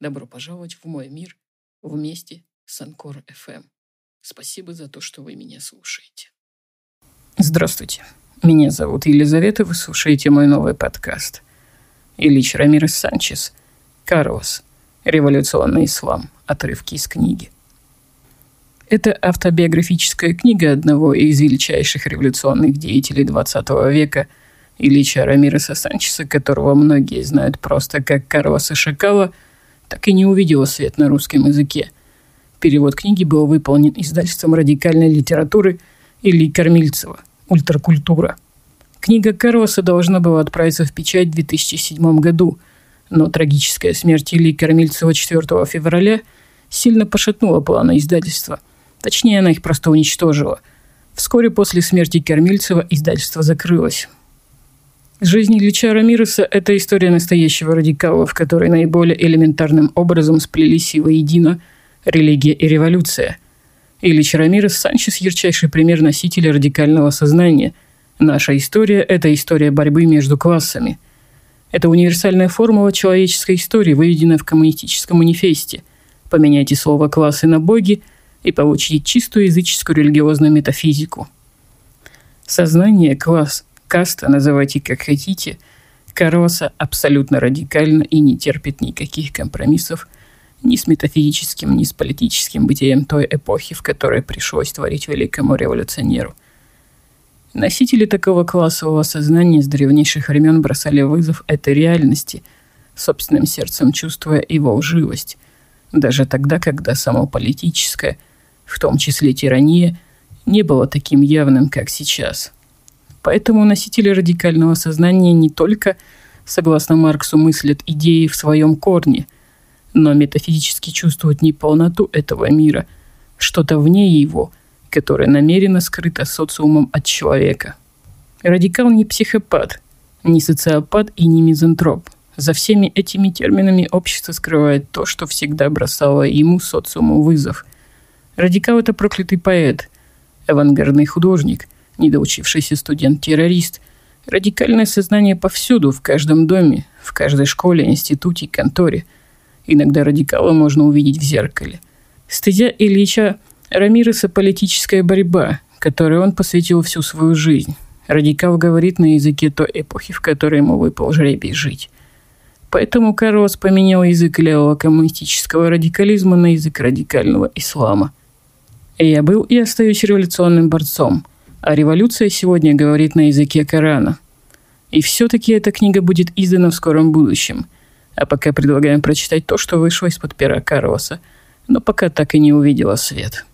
Добро пожаловать в мой мир вместе с Анкор FM. Спасибо за то, что вы меня слушаете. Здравствуйте. Меня зовут Елизавета, вы слушаете мой новый подкаст. Ильич Рамирес Санчес. Карлос. Революционный ислам. Отрывки из книги. Это автобиографическая книга одного из величайших революционных деятелей XX века Ильича Рамиреса Санчеса, которого многие знают просто как Карлоса Шакала, так и не увидела свет на русском языке – Перевод книги был выполнен издательством радикальной литературы Ильи Кормильцева «Ультракультура». Книга Карлоса должна была отправиться в печать в 2007 году, но трагическая смерть Ильи Кормильцева 4 февраля сильно пошатнула планы издательства. Точнее, она их просто уничтожила. Вскоре после смерти Кормильцева издательство закрылось. Жизнь Ильича Рамиреса – это история настоящего радикала, в которой наиболее элементарным образом сплелись воедино – религия и революция. Ильич Рамирес Санчес – ярчайший пример носителя радикального сознания. Наша история – это история борьбы между классами. Это универсальная формула человеческой истории, выведенная в коммунистическом манифесте. Поменяйте слово «классы» на «боги» и получите чистую языческую религиозную метафизику. Сознание, класс, каста, называйте как хотите, Карлоса абсолютно радикально и не терпит никаких компромиссов – ни с метафизическим, ни с политическим бытием той эпохи, в которой пришлось творить великому революционеру. Носители такого классового сознания с древнейших времен бросали вызов этой реальности, собственным сердцем чувствуя его лживость, даже тогда, когда само политическое, в том числе тирания, не было таким явным, как сейчас. Поэтому носители радикального сознания не только, согласно Марксу, мыслят идеи в своем корне – но метафизически чувствуют не полноту этого мира, что-то вне его, которое намеренно скрыто социумом от человека. Радикал не психопат, не социопат и не мизантроп. За всеми этими терминами общество скрывает то, что всегда бросало ему социуму вызов. Радикал – это проклятый поэт, авангардный художник, недоучившийся студент-террорист. Радикальное сознание повсюду, в каждом доме, в каждой школе, институте, конторе – Иногда радикала можно увидеть в зеркале. Стыдя Ильича Рамиреса политическая борьба, которой он посвятил всю свою жизнь. Радикал говорит на языке той эпохи, в которой ему выпал жребий жить. Поэтому Карлос поменял язык левого коммунистического радикализма на язык радикального ислама. Я был и остаюсь революционным борцом, а революция сегодня говорит на языке Корана. И все-таки эта книга будет издана в скором будущем – а пока предлагаем прочитать то, что вышло из-под пера Карлоса, но пока так и не увидела свет.